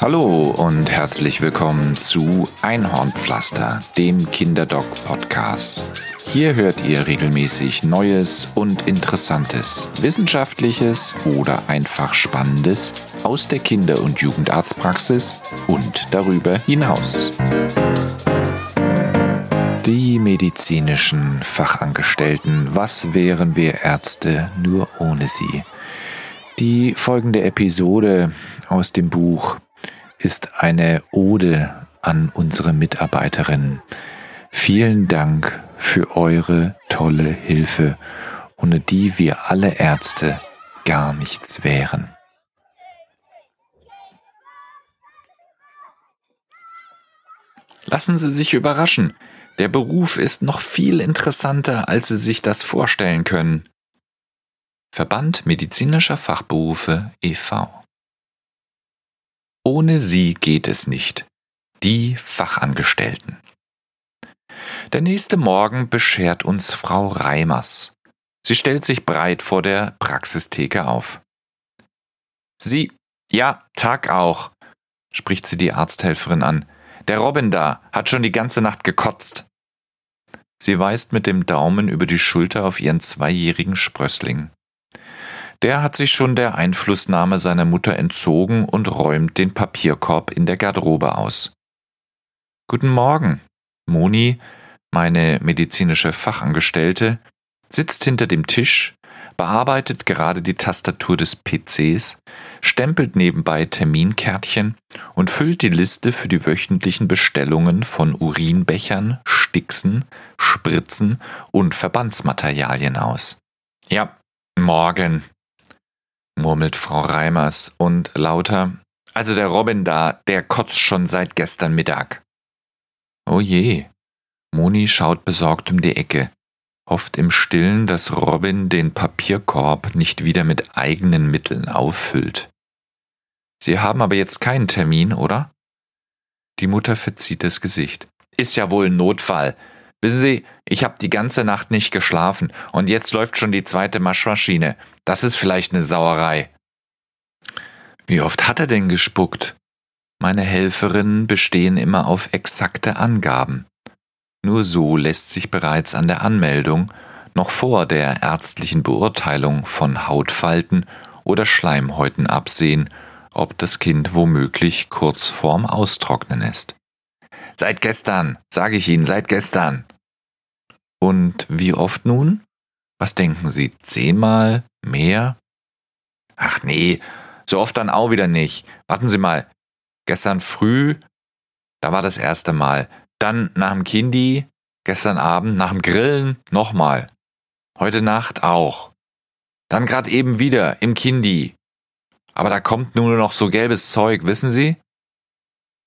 Hallo und herzlich willkommen zu Einhornpflaster, dem Kinderdoc-Podcast. Hier hört ihr regelmäßig Neues und Interessantes, Wissenschaftliches oder einfach Spannendes aus der Kinder- und Jugendarztpraxis und darüber hinaus. Die medizinischen Fachangestellten, was wären wir Ärzte nur ohne sie? Die folgende Episode aus dem Buch ist eine Ode an unsere Mitarbeiterin. Vielen Dank für eure tolle Hilfe, ohne die wir alle Ärzte gar nichts wären. Lassen Sie sich überraschen. Der Beruf ist noch viel interessanter, als Sie sich das vorstellen können. Verband medizinischer Fachberufe e.V. Ohne sie geht es nicht. Die Fachangestellten. Der nächste Morgen beschert uns Frau Reimers. Sie stellt sich breit vor der Praxistheke auf. Sie, ja, Tag auch, spricht sie die Arzthelferin an. Der Robin da hat schon die ganze Nacht gekotzt. Sie weist mit dem Daumen über die Schulter auf ihren zweijährigen Sprössling. Der hat sich schon der Einflussnahme seiner Mutter entzogen und räumt den Papierkorb in der Garderobe aus. Guten Morgen. Moni, meine medizinische Fachangestellte, sitzt hinter dem Tisch, bearbeitet gerade die Tastatur des PCs, stempelt nebenbei Terminkärtchen und füllt die Liste für die wöchentlichen Bestellungen von Urinbechern, Stixen, Spritzen und Verbandsmaterialien aus. Ja, morgen, murmelt Frau Reimers und lauter. Also der Robin da, der kotzt schon seit gestern Mittag. Oh je. Moni schaut besorgt um die Ecke, hofft im Stillen, dass Robin den Papierkorb nicht wieder mit eigenen Mitteln auffüllt. Sie haben aber jetzt keinen Termin, oder? Die Mutter verzieht das Gesicht. Ist ja wohl ein Notfall. Wissen Sie, ich habe die ganze Nacht nicht geschlafen und jetzt läuft schon die zweite Maschmaschine. Das ist vielleicht eine Sauerei. Wie oft hat er denn gespuckt? Meine Helferinnen bestehen immer auf exakte Angaben. Nur so lässt sich bereits an der Anmeldung, noch vor der ärztlichen Beurteilung von Hautfalten oder Schleimhäuten absehen, ob das Kind womöglich kurz vorm Austrocknen ist. Seit gestern, sage ich Ihnen, seit gestern. Und wie oft nun? Was denken Sie, zehnmal? Mehr? Ach nee, so oft dann auch wieder nicht. Warten Sie mal. Gestern früh, da war das erste Mal. Dann nach dem Kindi, gestern Abend, nach dem Grillen nochmal. Heute Nacht auch. Dann gerade eben wieder im Kindi. Aber da kommt nur noch so gelbes Zeug, wissen Sie?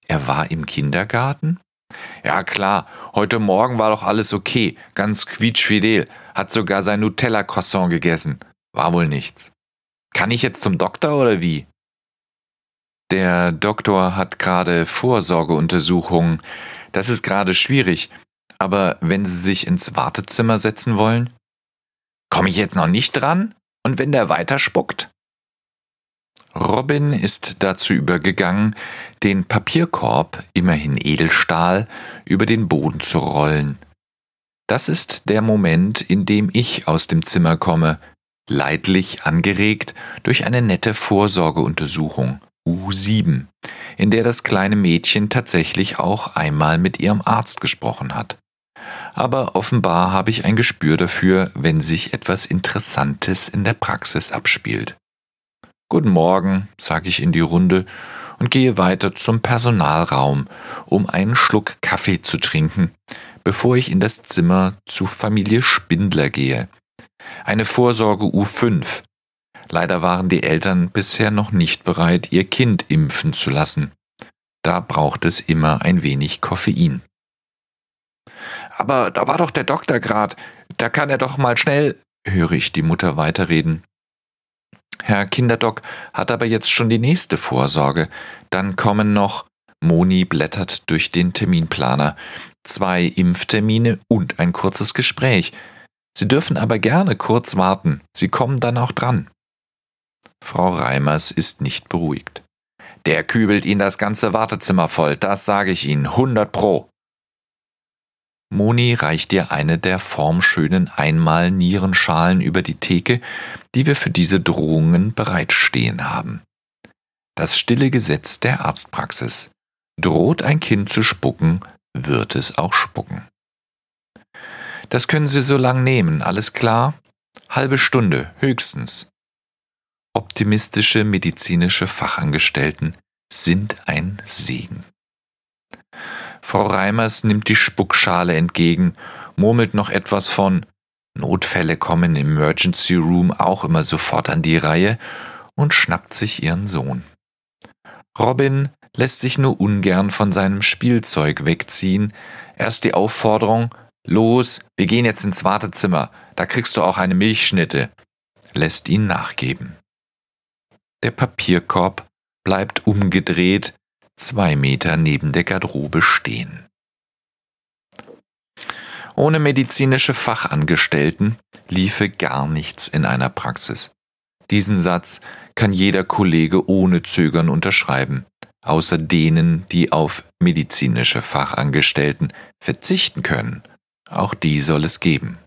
Er war im Kindergarten? Ja klar, heute Morgen war doch alles okay, ganz quietschfidel, hat sogar sein Nutella-Croissant gegessen. War wohl nichts. Kann ich jetzt zum Doktor oder wie? Der Doktor hat gerade Vorsorgeuntersuchungen. Das ist gerade schwierig. Aber wenn Sie sich ins Wartezimmer setzen wollen? Komme ich jetzt noch nicht dran? Und wenn der weiterspuckt? Robin ist dazu übergegangen, den Papierkorb, immerhin Edelstahl, über den Boden zu rollen. Das ist der Moment, in dem ich aus dem Zimmer komme, leidlich angeregt durch eine nette Vorsorgeuntersuchung U7, in der das kleine Mädchen tatsächlich auch einmal mit ihrem Arzt gesprochen hat. Aber offenbar habe ich ein Gespür dafür, wenn sich etwas Interessantes in der Praxis abspielt. Guten Morgen, sage ich in die Runde und gehe weiter zum Personalraum, um einen Schluck Kaffee zu trinken, bevor ich in das Zimmer zu Familie Spindler gehe. Eine Vorsorge U5. Leider waren die Eltern bisher noch nicht bereit, ihr Kind impfen zu lassen. Da braucht es immer ein wenig Koffein. Aber da war doch der Doktor grad, da kann er doch mal schnell, höre ich die Mutter weiterreden. Herr Kinderdoc hat aber jetzt schon die nächste Vorsorge. Dann kommen noch, Moni blättert durch den Terminplaner, zwei Impftermine und ein kurzes Gespräch. Sie dürfen aber gerne kurz warten. Sie kommen dann auch dran. Frau Reimers ist nicht beruhigt. Der kübelt Ihnen das ganze Wartezimmer voll, das sage ich Ihnen, 100 Pro. Moni reicht dir eine der formschönen Einmal-Nierenschalen über die Theke, die wir für diese Drohungen bereitstehen haben. Das stille Gesetz der Arztpraxis. Droht ein Kind zu spucken, wird es auch spucken. Das können Sie so lang nehmen, alles klar? Halbe Stunde, höchstens. Optimistische medizinische Fachangestellten sind ein Segen. Frau Reimers nimmt die Spuckschale entgegen, murmelt noch etwas von Notfälle kommen im Emergency Room auch immer sofort an die Reihe und schnappt sich ihren Sohn. Robin lässt sich nur ungern von seinem Spielzeug wegziehen. Erst die Aufforderung, los, wir gehen jetzt ins Wartezimmer, da kriegst du auch eine Milchschnitte, lässt ihn nachgeben. Der Papierkorb bleibt umgedreht, zwei Meter neben der Garderobe stehen. Ohne medizinische Fachangestellten liefe gar nichts in einer Praxis. Diesen Satz kann jeder Kollege ohne Zögern unterschreiben, außer denen, die auf medizinische Fachangestellten verzichten können. Auch die soll es geben.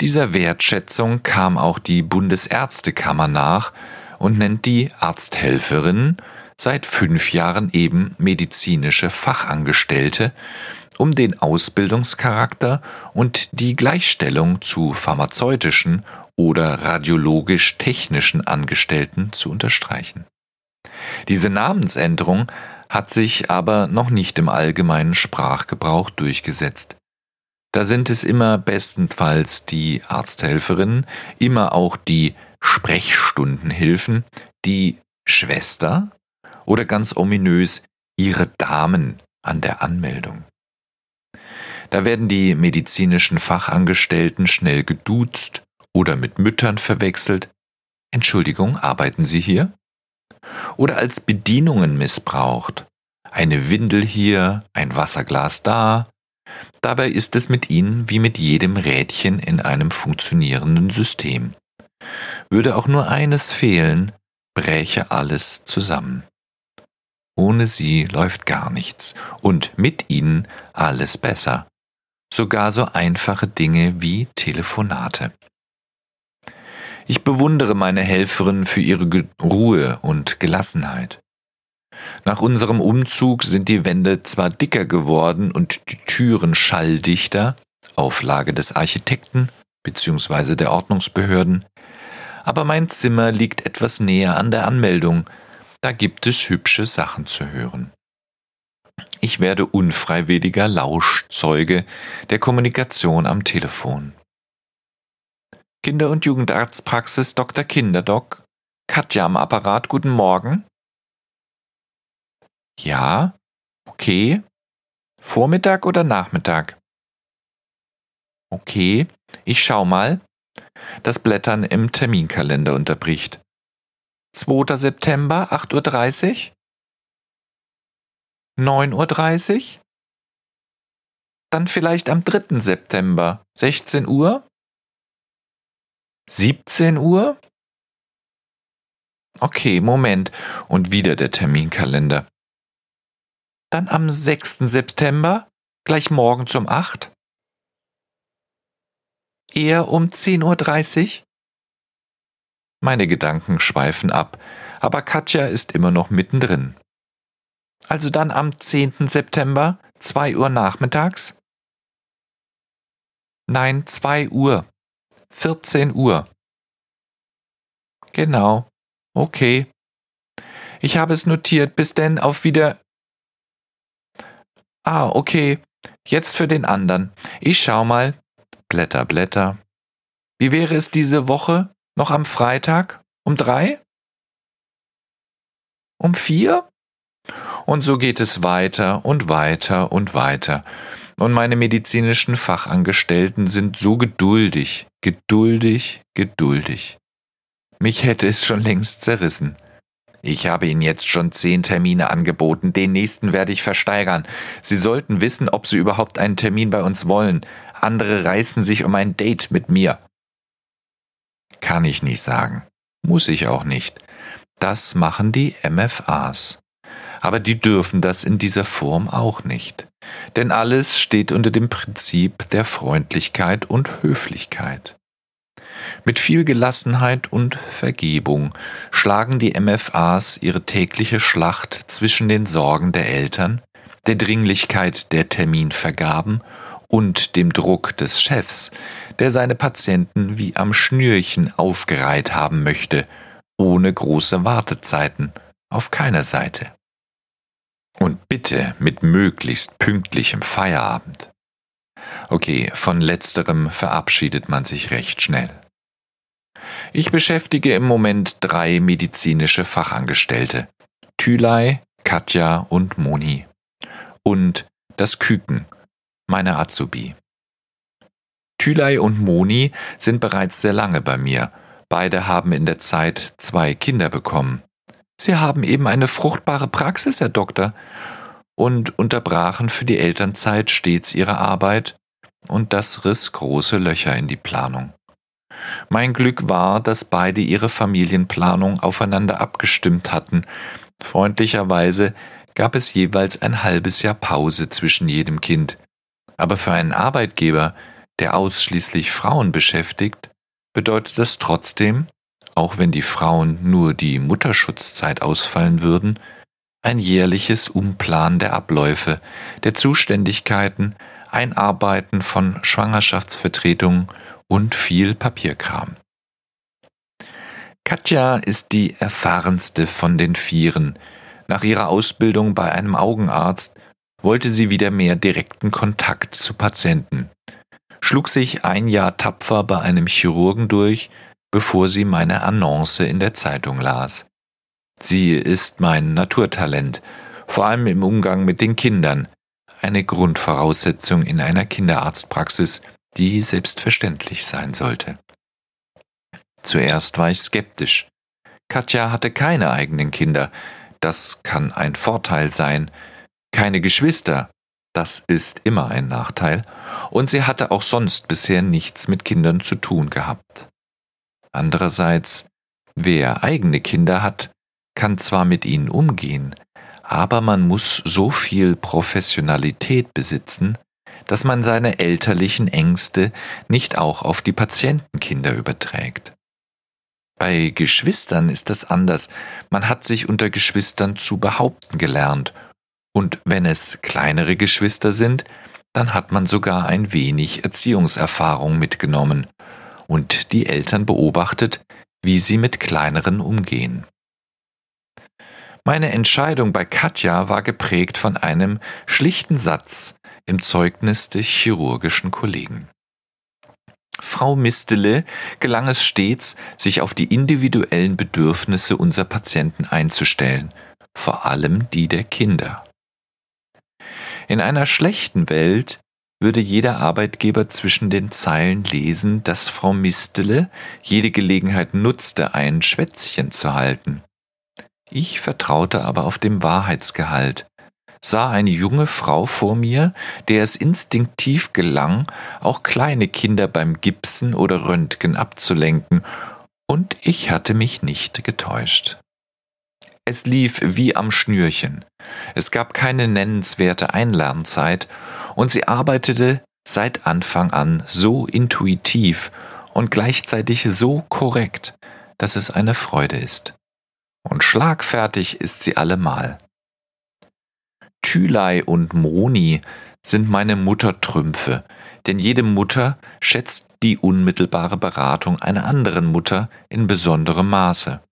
Dieser Wertschätzung kam auch die Bundesärztekammer nach und nennt die Arzthelferinnen seit fünf Jahren eben medizinische Fachangestellte, um den Ausbildungscharakter und die Gleichstellung zu pharmazeutischen oder radiologisch-technischen Angestellten zu unterstreichen. Diese Namensänderung hat sich aber noch nicht im allgemeinen Sprachgebrauch durchgesetzt. Da sind es immer bestenfalls die Arzthelferinnen, immer auch die Sprechstundenhilfen, die Schwester oder ganz ominös ihre Damen an der Anmeldung. Da werden die medizinischen Fachangestellten schnell geduzt oder mit Müttern verwechselt. Entschuldigung, arbeiten Sie hier? Oder als Bedienungen missbraucht. Eine Windel hier, ein Wasserglas da. Dabei ist es mit ihnen wie mit jedem Rädchen in einem funktionierenden System. Würde auch nur eines fehlen, bräche alles zusammen. Ohne sie läuft gar nichts und mit ihnen alles besser. Sogar so einfache Dinge wie Telefonate. Ich bewundere meine Helferin für ihre Ruhe und Gelassenheit. Nach unserem Umzug sind die Wände zwar dicker geworden und die Türen schalldichter, Auflage des Architekten bzw. der Ordnungsbehörden, aber mein Zimmer liegt etwas näher an der Anmeldung, da gibt es hübsche Sachen zu hören. Ich werde unfreiwilliger Lauschzeuge der Kommunikation am Telefon. Kinder- und Jugendarztpraxis Dr. Kinderdoc. Katja am Apparat, guten Morgen. Ja, okay. Vormittag oder Nachmittag? Okay, ich schau mal. Das Blättern im Terminkalender unterbricht. 2. September, 8.30 Uhr? 9.30 Uhr? Dann vielleicht am 3. September, 16 Uhr? 17 Uhr? Okay, Moment. Und wieder der Terminkalender. Dann am 6. September, gleich morgen um 8? Eher um 10.30 Uhr? Meine Gedanken schweifen ab, aber Katja ist immer noch mittendrin. Also dann am 10. September, 2 Uhr nachmittags? Nein, 2 Uhr. 14 Uhr. Genau. Okay. Ich habe es notiert. Bis denn auf wieder. Ah, okay. Jetzt für den anderen. Ich schau mal. Blätter, Blätter. Wie wäre es diese Woche? Noch am Freitag? Um drei? Um vier? Und so geht es weiter und weiter und weiter. Und meine medizinischen Fachangestellten sind so geduldig, geduldig, geduldig. Mich hätte es schon längst zerrissen. Ich habe Ihnen jetzt schon zehn Termine angeboten, den nächsten werde ich versteigern. Sie sollten wissen, ob Sie überhaupt einen Termin bei uns wollen. Andere reißen sich um ein Date mit mir. Kann ich nicht sagen. Muss ich auch nicht. Das machen die MFAs. Aber die dürfen das in dieser Form auch nicht. Denn alles steht unter dem Prinzip der Freundlichkeit und Höflichkeit. Mit viel Gelassenheit und Vergebung schlagen die MFAs ihre tägliche Schlacht zwischen den Sorgen der Eltern, der Dringlichkeit der Terminvergaben und dem Druck des Chefs, der seine Patienten wie am Schnürchen aufgereiht haben möchte, ohne große Wartezeiten auf keiner Seite. Und bitte mit möglichst pünktlichem Feierabend. Okay, von letzterem verabschiedet man sich recht schnell. Ich beschäftige im Moment drei medizinische Fachangestellte. Thülei, Katja und Moni. Und das Küken, meine Azubi. Thülei und Moni sind bereits sehr lange bei mir. Beide haben in der Zeit zwei Kinder bekommen. Sie haben eben eine fruchtbare Praxis, Herr Doktor, und unterbrachen für die Elternzeit stets ihre Arbeit, und das riss große Löcher in die Planung. Mein Glück war, dass beide ihre Familienplanung aufeinander abgestimmt hatten. Freundlicherweise gab es jeweils ein halbes Jahr Pause zwischen jedem Kind. Aber für einen Arbeitgeber, der ausschließlich Frauen beschäftigt, bedeutet das trotzdem, auch wenn die Frauen nur die Mutterschutzzeit ausfallen würden, ein jährliches Umplanen der Abläufe, der Zuständigkeiten, Einarbeiten von Schwangerschaftsvertretungen und viel Papierkram. Katja ist die erfahrenste von den Vieren. Nach ihrer Ausbildung bei einem Augenarzt wollte sie wieder mehr direkten Kontakt zu Patienten, schlug sich ein Jahr tapfer bei einem Chirurgen durch, bevor sie meine Annonce in der Zeitung las. Sie ist mein Naturtalent, vor allem im Umgang mit den Kindern, eine Grundvoraussetzung in einer Kinderarztpraxis, die selbstverständlich sein sollte. Zuerst war ich skeptisch. Katja hatte keine eigenen Kinder, das kann ein Vorteil sein, keine Geschwister, das ist immer ein Nachteil, und sie hatte auch sonst bisher nichts mit Kindern zu tun gehabt. Andererseits, wer eigene Kinder hat, kann zwar mit ihnen umgehen, aber man muss so viel Professionalität besitzen, dass man seine elterlichen Ängste nicht auch auf die Patientenkinder überträgt. Bei Geschwistern ist das anders. Man hat sich unter Geschwistern zu behaupten gelernt. Und wenn es kleinere Geschwister sind, dann hat man sogar ein wenig Erziehungserfahrung mitgenommen und die Eltern beobachtet, wie sie mit kleineren umgehen. Meine Entscheidung bei Katja war geprägt von einem schlichten Satz, im Zeugnis des chirurgischen Kollegen. Frau Mistele gelang es stets, sich auf die individuellen Bedürfnisse unserer Patienten einzustellen, vor allem die der Kinder. In einer schlechten Welt würde jeder Arbeitgeber zwischen den Zeilen lesen, dass Frau Mistele jede Gelegenheit nutzte, ein Schwätzchen zu halten. Ich vertraute aber auf dem Wahrheitsgehalt, sah eine junge Frau vor mir, der es instinktiv gelang, auch kleine Kinder beim Gipsen oder Röntgen abzulenken, und ich hatte mich nicht getäuscht. Es lief wie am Schnürchen. Es gab keine nennenswerte Einlernzeit, und sie arbeitete seit Anfang an so intuitiv und gleichzeitig so korrekt, dass es eine Freude ist. Und schlagfertig ist sie allemal. Thülei und Moni sind meine Muttertrümpfe, denn jede Mutter schätzt die unmittelbare Beratung einer anderen Mutter in besonderem Maße.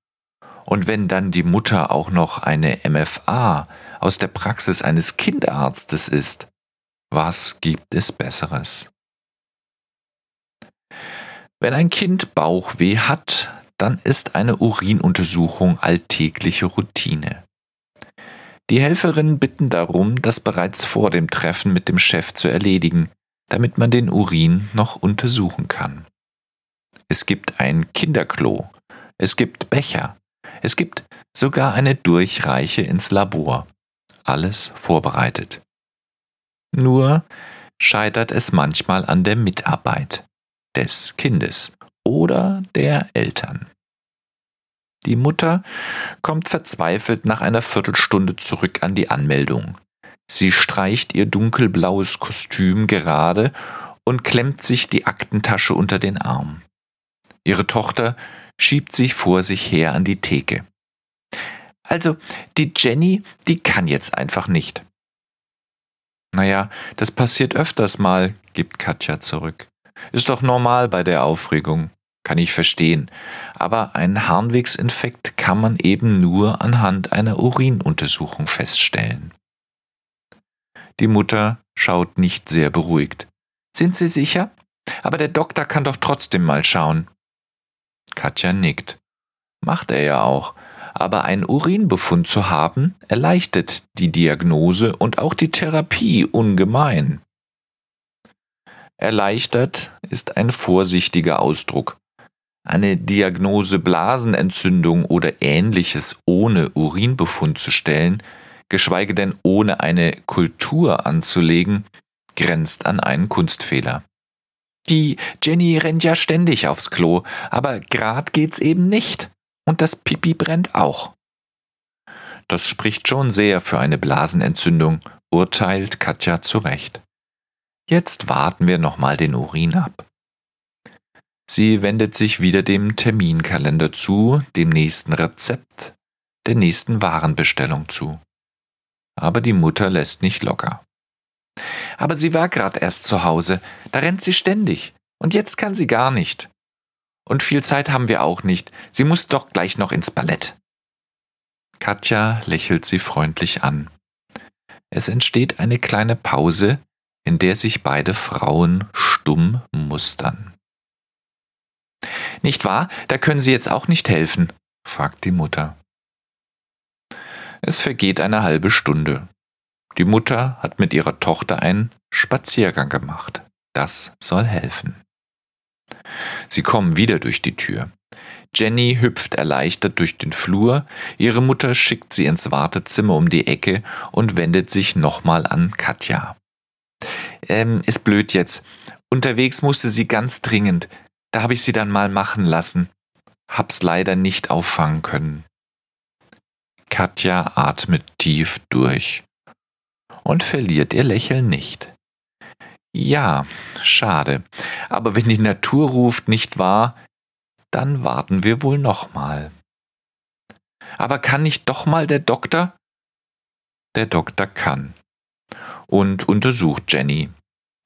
Und wenn dann die Mutter auch noch eine MFA aus der Praxis eines Kinderarztes ist, was gibt es Besseres? Wenn ein Kind Bauchweh hat, dann ist eine Urinuntersuchung alltägliche Routine. Die Helferinnen bitten darum, das bereits vor dem Treffen mit dem Chef zu erledigen, damit man den Urin noch untersuchen kann. Es gibt ein Kinderklo, es gibt Becher, es gibt sogar eine Durchreiche ins Labor. Alles vorbereitet. Nur scheitert es manchmal an der Mitarbeit des Kindes oder der Eltern. Die Mutter kommt verzweifelt nach einer Viertelstunde zurück an die Anmeldung. Sie streicht ihr dunkelblaues Kostüm gerade und klemmt sich die Aktentasche unter den Arm. Ihre Tochter schiebt sich vor sich her an die Theke. Also, die Jenny, die kann jetzt einfach nicht. Naja, das passiert öfters mal, gibt Katja zurück. Ist doch normal bei der Aufregung. Kann ich verstehen. Aber einen Harnwegsinfekt kann man eben nur anhand einer Urinuntersuchung feststellen. Die Mutter schaut nicht sehr beruhigt. Sind Sie sicher? Aber der Doktor kann doch trotzdem mal schauen. Katja nickt. Macht er ja auch. Aber einen Urinbefund zu haben, erleichtert die Diagnose und auch die Therapie ungemein. Erleichtert ist ein vorsichtiger Ausdruck. Eine Diagnose Blasenentzündung oder ähnliches ohne Urinbefund zu stellen, geschweige denn ohne eine Kultur anzulegen, grenzt an einen Kunstfehler. Die Jenny rennt ja ständig aufs Klo, aber grad geht's eben nicht. Und das Pipi brennt auch. Das spricht schon sehr für eine Blasenentzündung, urteilt Katja zurecht. Jetzt warten wir nochmal den Urin ab. Sie wendet sich wieder dem Terminkalender zu, dem nächsten Rezept, der nächsten Warenbestellung zu. Aber die Mutter lässt nicht locker. Aber sie war grad erst zu Hause, da rennt sie ständig, und jetzt kann sie gar nicht. Und viel Zeit haben wir auch nicht, sie muss doch gleich noch ins Ballett. Katja lächelt sie freundlich an. Es entsteht eine kleine Pause, in der sich beide Frauen stumm mustern. Nicht wahr? Da können Sie jetzt auch nicht helfen? fragt die Mutter. Es vergeht eine halbe Stunde. Die Mutter hat mit ihrer Tochter einen Spaziergang gemacht. Das soll helfen. Sie kommen wieder durch die Tür. Jenny hüpft erleichtert durch den Flur, ihre Mutter schickt sie ins Wartezimmer um die Ecke und wendet sich nochmal an Katja. Ähm, ist blöd jetzt. Unterwegs musste sie ganz dringend. Da habe ich sie dann mal machen lassen. Hab's leider nicht auffangen können. Katja atmet tief durch und verliert ihr Lächeln nicht. Ja, schade. Aber wenn die Natur ruft, nicht wahr, dann warten wir wohl nochmal. Aber kann nicht doch mal der Doktor? Der Doktor kann. Und untersucht Jenny.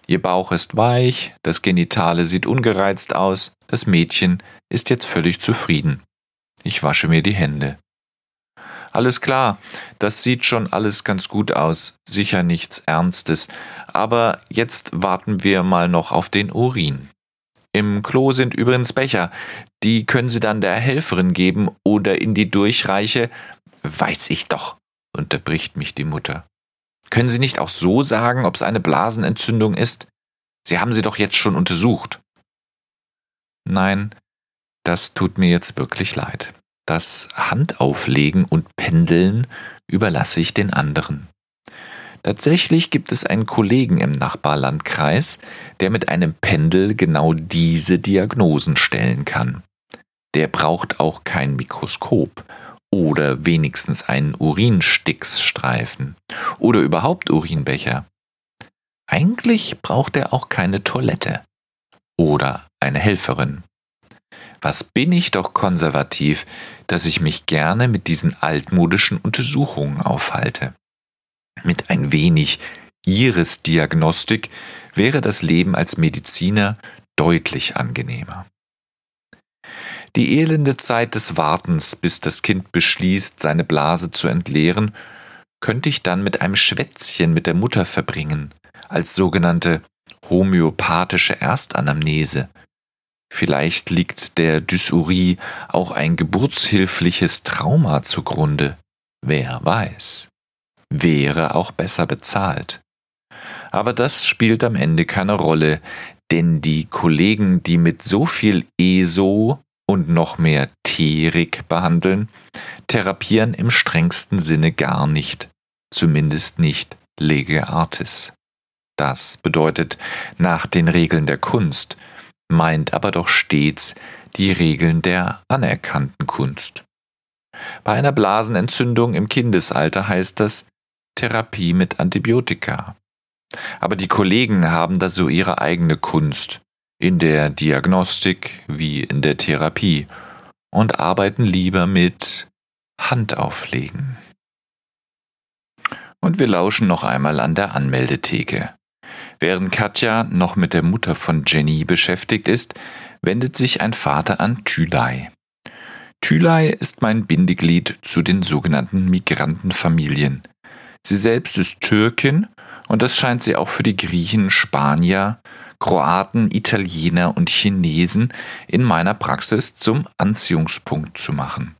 Ihr Bauch ist weich, das Genitale sieht ungereizt aus, das Mädchen ist jetzt völlig zufrieden. Ich wasche mir die Hände. Alles klar, das sieht schon alles ganz gut aus, sicher nichts Ernstes, aber jetzt warten wir mal noch auf den Urin. Im Klo sind übrigens Becher, die können Sie dann der Helferin geben oder in die Durchreiche. Weiß ich doch, unterbricht mich die Mutter. Können Sie nicht auch so sagen, ob es eine Blasenentzündung ist? Sie haben sie doch jetzt schon untersucht. Nein, das tut mir jetzt wirklich leid. Das Handauflegen und Pendeln überlasse ich den anderen. Tatsächlich gibt es einen Kollegen im Nachbarlandkreis, der mit einem Pendel genau diese Diagnosen stellen kann. Der braucht auch kein Mikroskop oder wenigstens einen Urinsticksstreifen oder überhaupt Urinbecher. Eigentlich braucht er auch keine Toilette oder eine Helferin. Was bin ich doch konservativ, dass ich mich gerne mit diesen altmodischen Untersuchungen aufhalte. Mit ein wenig Iris-Diagnostik wäre das Leben als Mediziner deutlich angenehmer. Die elende Zeit des Wartens, bis das Kind beschließt, seine Blase zu entleeren, könnte ich dann mit einem Schwätzchen mit der Mutter verbringen, als sogenannte homöopathische Erstanamnese. Vielleicht liegt der Dysurie auch ein geburtshilfliches Trauma zugrunde. Wer weiß. Wäre auch besser bezahlt. Aber das spielt am Ende keine Rolle, denn die Kollegen, die mit so viel ESO und noch mehr Terik behandeln, therapieren im strengsten Sinne gar nicht, zumindest nicht lege artis. Das bedeutet nach den Regeln der Kunst, meint aber doch stets die Regeln der anerkannten Kunst. Bei einer Blasenentzündung im Kindesalter heißt das Therapie mit Antibiotika. Aber die Kollegen haben da so ihre eigene Kunst in der Diagnostik wie in der Therapie und arbeiten lieber mit Handauflegen. Und wir lauschen noch einmal an der Anmeldetheke. Während Katja noch mit der Mutter von Jenny beschäftigt ist, wendet sich ein Vater an Thülei. Thülei ist mein Bindeglied zu den sogenannten Migrantenfamilien. Sie selbst ist Türkin und das scheint sie auch für die Griechen, Spanier, Kroaten, Italiener und Chinesen in meiner Praxis zum Anziehungspunkt zu machen.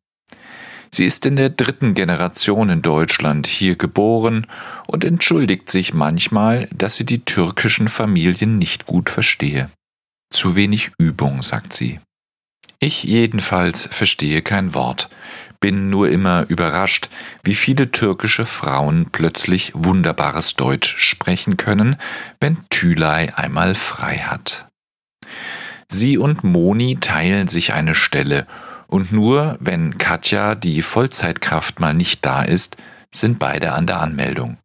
Sie ist in der dritten Generation in Deutschland hier geboren und entschuldigt sich manchmal, dass sie die türkischen Familien nicht gut verstehe. Zu wenig Übung, sagt sie. Ich jedenfalls verstehe kein Wort, bin nur immer überrascht, wie viele türkische Frauen plötzlich wunderbares Deutsch sprechen können, wenn Thülei einmal frei hat. Sie und Moni teilen sich eine Stelle, und nur wenn Katja, die Vollzeitkraft, mal nicht da ist, sind beide an der Anmeldung.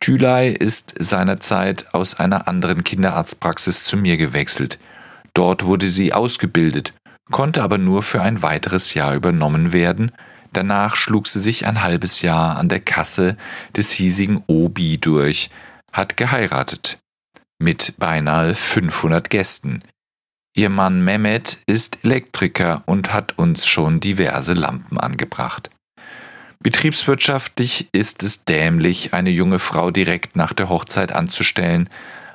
Thülei ist seinerzeit aus einer anderen Kinderarztpraxis zu mir gewechselt. Dort wurde sie ausgebildet konnte aber nur für ein weiteres Jahr übernommen werden, danach schlug sie sich ein halbes Jahr an der Kasse des hiesigen Obi durch, hat geheiratet. Mit beinahe 500 Gästen. Ihr Mann Mehmet ist Elektriker und hat uns schon diverse Lampen angebracht. Betriebswirtschaftlich ist es dämlich, eine junge Frau direkt nach der Hochzeit anzustellen,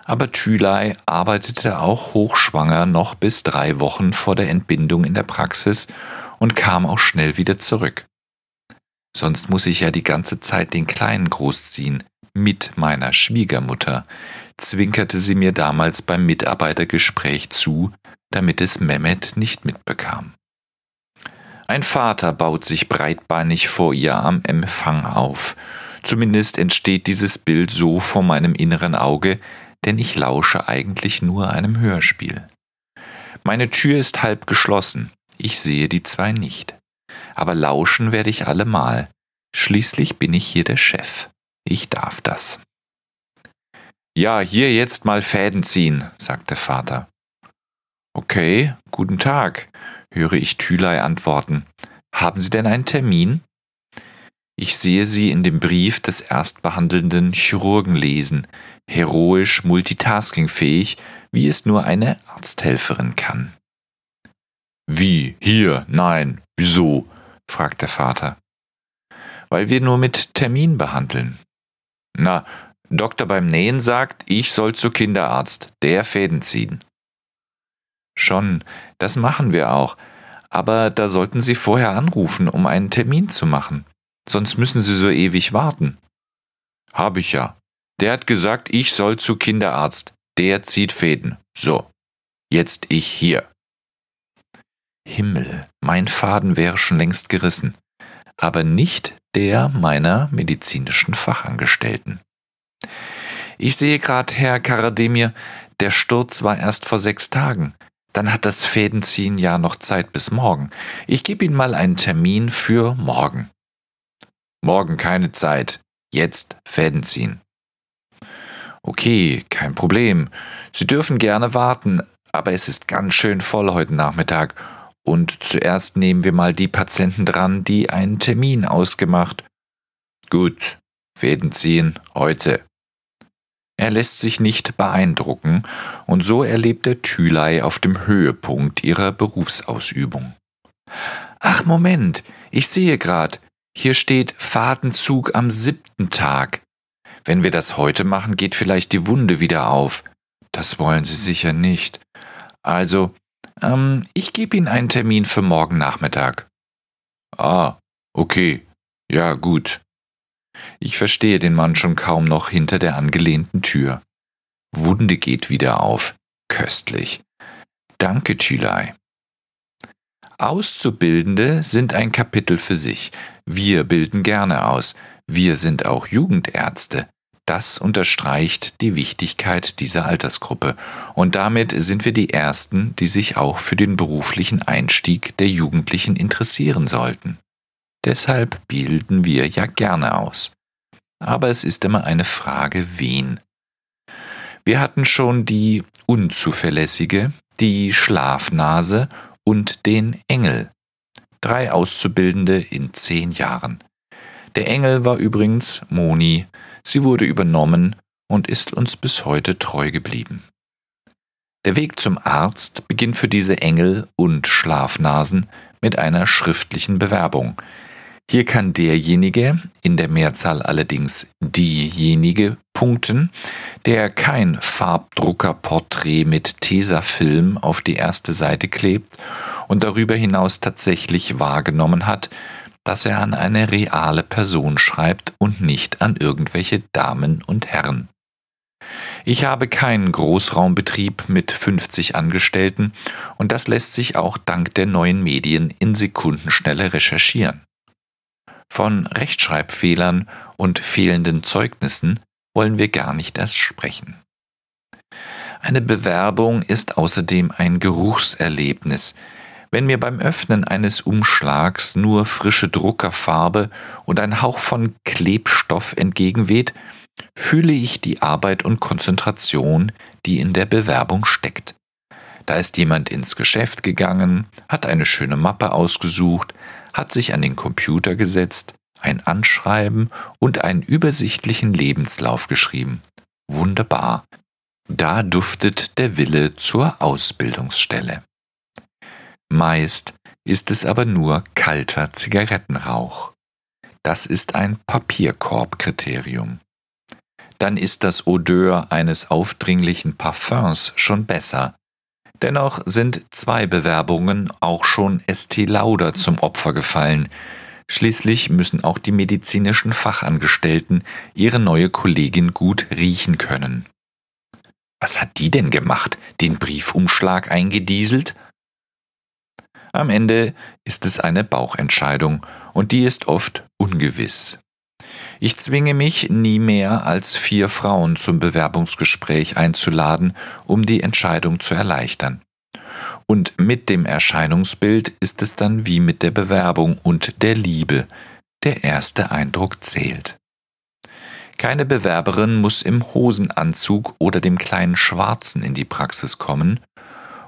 aber Thülei arbeitete auch hochschwanger noch bis drei Wochen vor der Entbindung in der Praxis und kam auch schnell wieder zurück. Sonst muss ich ja die ganze Zeit den Kleinen großziehen, mit meiner Schwiegermutter, zwinkerte sie mir damals beim Mitarbeitergespräch zu, damit es Mehmet nicht mitbekam. Ein Vater baut sich breitbeinig vor ihr am Empfang auf. Zumindest entsteht dieses Bild so vor meinem inneren Auge, denn ich lausche eigentlich nur einem Hörspiel. Meine Tür ist halb geschlossen, ich sehe die zwei nicht. Aber lauschen werde ich allemal. Schließlich bin ich hier der Chef. Ich darf das. Ja, hier jetzt mal Fäden ziehen, sagt der Vater. Okay, guten Tag, höre ich Thülei antworten. Haben Sie denn einen Termin? Ich sehe sie in dem Brief des erstbehandelnden Chirurgen lesen, heroisch multitaskingfähig, wie es nur eine Arzthelferin kann. Wie? Hier? Nein. Wieso? fragt der Vater. Weil wir nur mit Termin behandeln. Na, Doktor beim Nähen sagt, ich soll zu Kinderarzt, der Fäden ziehen. Schon, das machen wir auch, aber da sollten Sie vorher anrufen, um einen Termin zu machen. Sonst müssen Sie so ewig warten. Hab ich ja. Der hat gesagt, ich soll zu Kinderarzt. Der zieht Fäden. So. Jetzt ich hier. Himmel, mein Faden wäre schon längst gerissen, aber nicht der meiner medizinischen Fachangestellten. Ich sehe gerade, Herr Karademir, der Sturz war erst vor sechs Tagen. Dann hat das Fädenziehen ja noch Zeit bis morgen. Ich gebe Ihnen mal einen Termin für morgen. Morgen keine Zeit. Jetzt Fäden ziehen. Okay, kein Problem. Sie dürfen gerne warten, aber es ist ganz schön voll heute Nachmittag. Und zuerst nehmen wir mal die Patienten dran, die einen Termin ausgemacht. Gut, Fäden ziehen, heute. Er lässt sich nicht beeindrucken, und so erlebt der Thülei auf dem Höhepunkt ihrer Berufsausübung. Ach Moment, ich sehe grad, hier steht Fadenzug am siebten Tag. Wenn wir das heute machen, geht vielleicht die Wunde wieder auf. Das wollen Sie sicher nicht. Also, ähm, ich gebe Ihnen einen Termin für morgen Nachmittag. Ah, okay. Ja, gut. Ich verstehe den Mann schon kaum noch hinter der angelehnten Tür. Wunde geht wieder auf. Köstlich. Danke, Chilai. Auszubildende sind ein Kapitel für sich. Wir bilden gerne aus. Wir sind auch Jugendärzte. Das unterstreicht die Wichtigkeit dieser Altersgruppe. Und damit sind wir die Ersten, die sich auch für den beruflichen Einstieg der Jugendlichen interessieren sollten. Deshalb bilden wir ja gerne aus. Aber es ist immer eine Frage, wen. Wir hatten schon die Unzuverlässige, die Schlafnase und den Engel. Drei Auszubildende in zehn Jahren. Der Engel war übrigens Moni. Sie wurde übernommen und ist uns bis heute treu geblieben. Der Weg zum Arzt beginnt für diese Engel und Schlafnasen mit einer schriftlichen Bewerbung. Hier kann derjenige, in der Mehrzahl allerdings diejenige, punkten, der kein Farbdruckerporträt mit Tesafilm auf die erste Seite klebt und darüber hinaus tatsächlich wahrgenommen hat, dass er an eine reale Person schreibt und nicht an irgendwelche Damen und Herren. Ich habe keinen Großraumbetrieb mit 50 Angestellten und das lässt sich auch dank der neuen Medien in Sekundenschnelle recherchieren. Von Rechtschreibfehlern und fehlenden Zeugnissen wollen wir gar nicht erst sprechen. Eine Bewerbung ist außerdem ein Geruchserlebnis. Wenn mir beim Öffnen eines Umschlags nur frische Druckerfarbe und ein Hauch von Klebstoff entgegenweht, fühle ich die Arbeit und Konzentration, die in der Bewerbung steckt. Da ist jemand ins Geschäft gegangen, hat eine schöne Mappe ausgesucht, hat sich an den Computer gesetzt, ein Anschreiben und einen übersichtlichen Lebenslauf geschrieben. Wunderbar. Da duftet der Wille zur Ausbildungsstelle. Meist ist es aber nur kalter Zigarettenrauch. Das ist ein Papierkorbkriterium dann ist das Odeur eines aufdringlichen Parfums schon besser. Dennoch sind zwei Bewerbungen auch schon ST Lauder zum Opfer gefallen. Schließlich müssen auch die medizinischen Fachangestellten ihre neue Kollegin gut riechen können. Was hat die denn gemacht? Den Briefumschlag eingedieselt? Am Ende ist es eine Bauchentscheidung und die ist oft ungewiss. Ich zwinge mich, nie mehr als vier Frauen zum Bewerbungsgespräch einzuladen, um die Entscheidung zu erleichtern. Und mit dem Erscheinungsbild ist es dann wie mit der Bewerbung und der Liebe. Der erste Eindruck zählt. Keine Bewerberin muss im Hosenanzug oder dem kleinen Schwarzen in die Praxis kommen.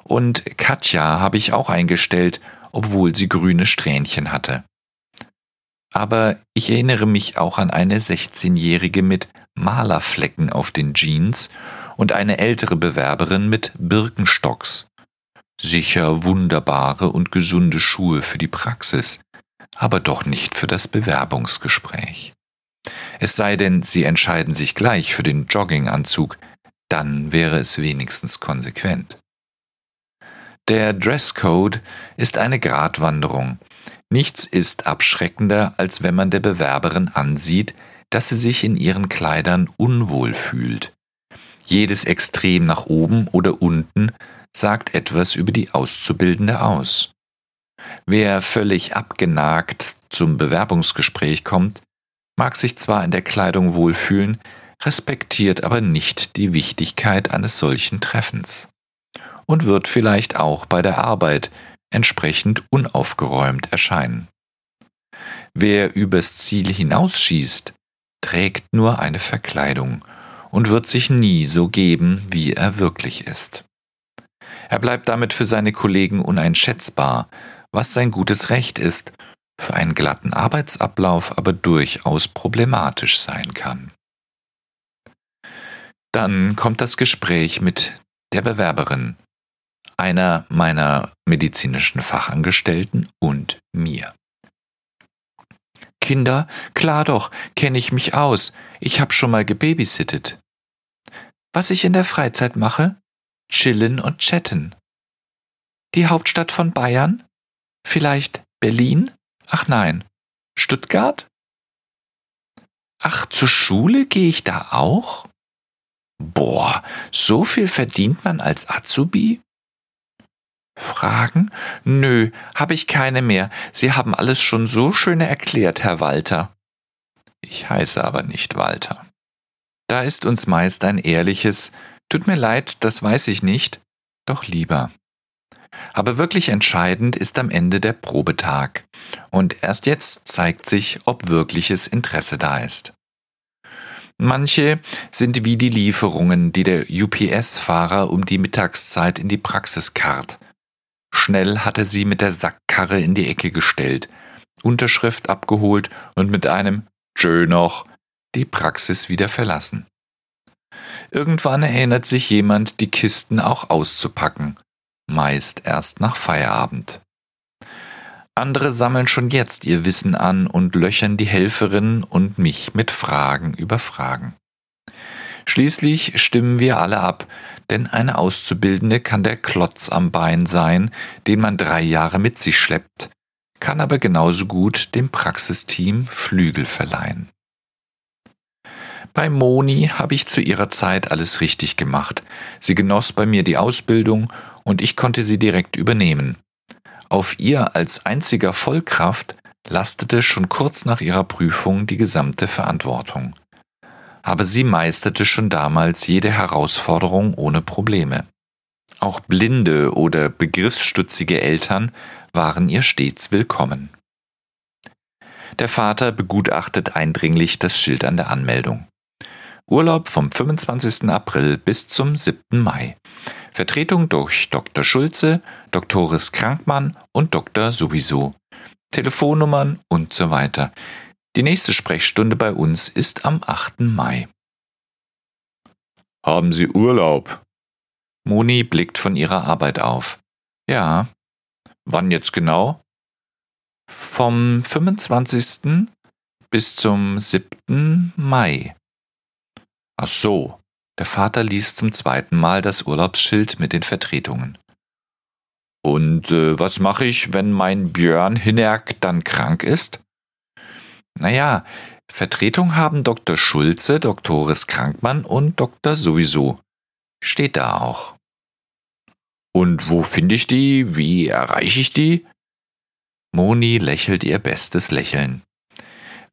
Und Katja habe ich auch eingestellt, obwohl sie grüne Strähnchen hatte aber ich erinnere mich auch an eine 16-Jährige mit Malerflecken auf den Jeans und eine ältere Bewerberin mit Birkenstocks. Sicher wunderbare und gesunde Schuhe für die Praxis, aber doch nicht für das Bewerbungsgespräch. Es sei denn, sie entscheiden sich gleich für den Jogginganzug, dann wäre es wenigstens konsequent. Der Dresscode ist eine Gratwanderung, Nichts ist abschreckender, als wenn man der Bewerberin ansieht, dass sie sich in ihren Kleidern unwohl fühlt. Jedes Extrem nach oben oder unten sagt etwas über die Auszubildende aus. Wer völlig abgenagt zum Bewerbungsgespräch kommt, mag sich zwar in der Kleidung wohlfühlen, respektiert aber nicht die Wichtigkeit eines solchen Treffens und wird vielleicht auch bei der Arbeit entsprechend unaufgeräumt erscheinen. Wer übers Ziel hinausschießt, trägt nur eine Verkleidung und wird sich nie so geben, wie er wirklich ist. Er bleibt damit für seine Kollegen uneinschätzbar, was sein gutes Recht ist, für einen glatten Arbeitsablauf aber durchaus problematisch sein kann. Dann kommt das Gespräch mit der Bewerberin, einer meiner medizinischen Fachangestellten und mir. Kinder, klar doch, kenne ich mich aus. Ich habe schon mal gebabysittet. Was ich in der Freizeit mache? Chillen und chatten. Die Hauptstadt von Bayern? Vielleicht Berlin? Ach nein. Stuttgart? Ach, zur Schule gehe ich da auch? Boah, so viel verdient man als Azubi? Fragen? Nö, habe ich keine mehr. Sie haben alles schon so schön erklärt, Herr Walter. Ich heiße aber nicht Walter. Da ist uns meist ein ehrliches Tut mir leid, das weiß ich nicht, doch lieber. Aber wirklich entscheidend ist am Ende der Probetag. Und erst jetzt zeigt sich, ob wirkliches Interesse da ist. Manche sind wie die Lieferungen, die der UPS-Fahrer um die Mittagszeit in die Praxis karrt. Schnell hat er sie mit der Sackkarre in die Ecke gestellt, Unterschrift abgeholt und mit einem Tschö noch die Praxis wieder verlassen. Irgendwann erinnert sich jemand, die Kisten auch auszupacken, meist erst nach Feierabend. Andere sammeln schon jetzt ihr Wissen an und löchern die Helferin und mich mit Fragen über Fragen. Schließlich stimmen wir alle ab, denn eine Auszubildende kann der Klotz am Bein sein, den man drei Jahre mit sich schleppt, kann aber genauso gut dem Praxisteam Flügel verleihen. Bei Moni habe ich zu ihrer Zeit alles richtig gemacht. Sie genoss bei mir die Ausbildung und ich konnte sie direkt übernehmen. Auf ihr als einziger Vollkraft lastete schon kurz nach ihrer Prüfung die gesamte Verantwortung. Aber sie meisterte schon damals jede Herausforderung ohne Probleme. Auch blinde oder begriffsstutzige Eltern waren ihr stets willkommen. Der Vater begutachtet eindringlich das Schild an der Anmeldung. Urlaub vom 25. April bis zum 7. Mai. Vertretung durch Dr. Schulze, Doktoris Krankmann und Dr. Sowieso. Telefonnummern und so weiter. Die nächste Sprechstunde bei uns ist am 8. Mai. Haben Sie Urlaub? Moni blickt von ihrer Arbeit auf. Ja. Wann jetzt genau? Vom 25. bis zum 7. Mai. Ach so. Der Vater liest zum zweiten Mal das Urlaubsschild mit den Vertretungen. Und äh, was mache ich, wenn mein Björn Hinnerk dann krank ist? Naja, Vertretung haben Dr. Schulze, Doktoris Krankmann und Dr. Sowieso. Steht da auch. Und wo finde ich die? Wie erreiche ich die? Moni lächelt ihr bestes Lächeln.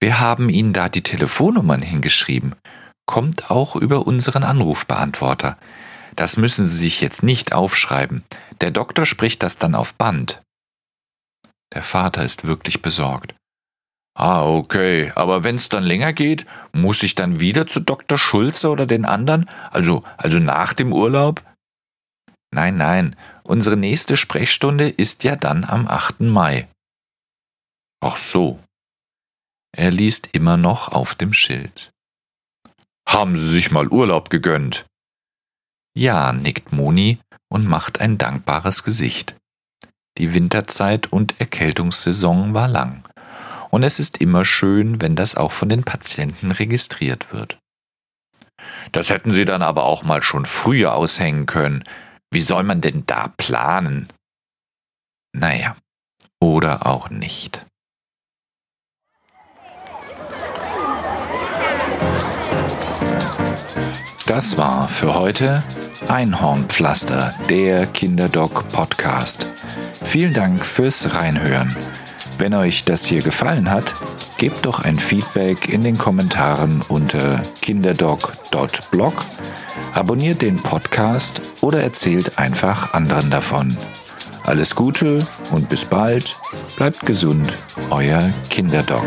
Wir haben Ihnen da die Telefonnummern hingeschrieben kommt auch über unseren Anrufbeantworter. Das müssen Sie sich jetzt nicht aufschreiben. Der Doktor spricht das dann auf Band. Der Vater ist wirklich besorgt. Ah, okay, aber wenn's dann länger geht, muss ich dann wieder zu Dr. Schulze oder den anderen? Also, also nach dem Urlaub? Nein, nein, unsere nächste Sprechstunde ist ja dann am 8. Mai. Ach so. Er liest immer noch auf dem Schild. Haben Sie sich mal Urlaub gegönnt? Ja, nickt Moni und macht ein dankbares Gesicht. Die Winterzeit und Erkältungssaison war lang. Und es ist immer schön, wenn das auch von den Patienten registriert wird. Das hätten Sie dann aber auch mal schon früher aushängen können. Wie soll man denn da planen? Naja, oder auch nicht. Das war für heute Einhornpflaster, der Kinderdoc Podcast. Vielen Dank fürs Reinhören. Wenn euch das hier gefallen hat, gebt doch ein Feedback in den Kommentaren unter kinderdoc.blog, abonniert den Podcast oder erzählt einfach anderen davon. Alles Gute und bis bald. Bleibt gesund, euer Kinderdoc.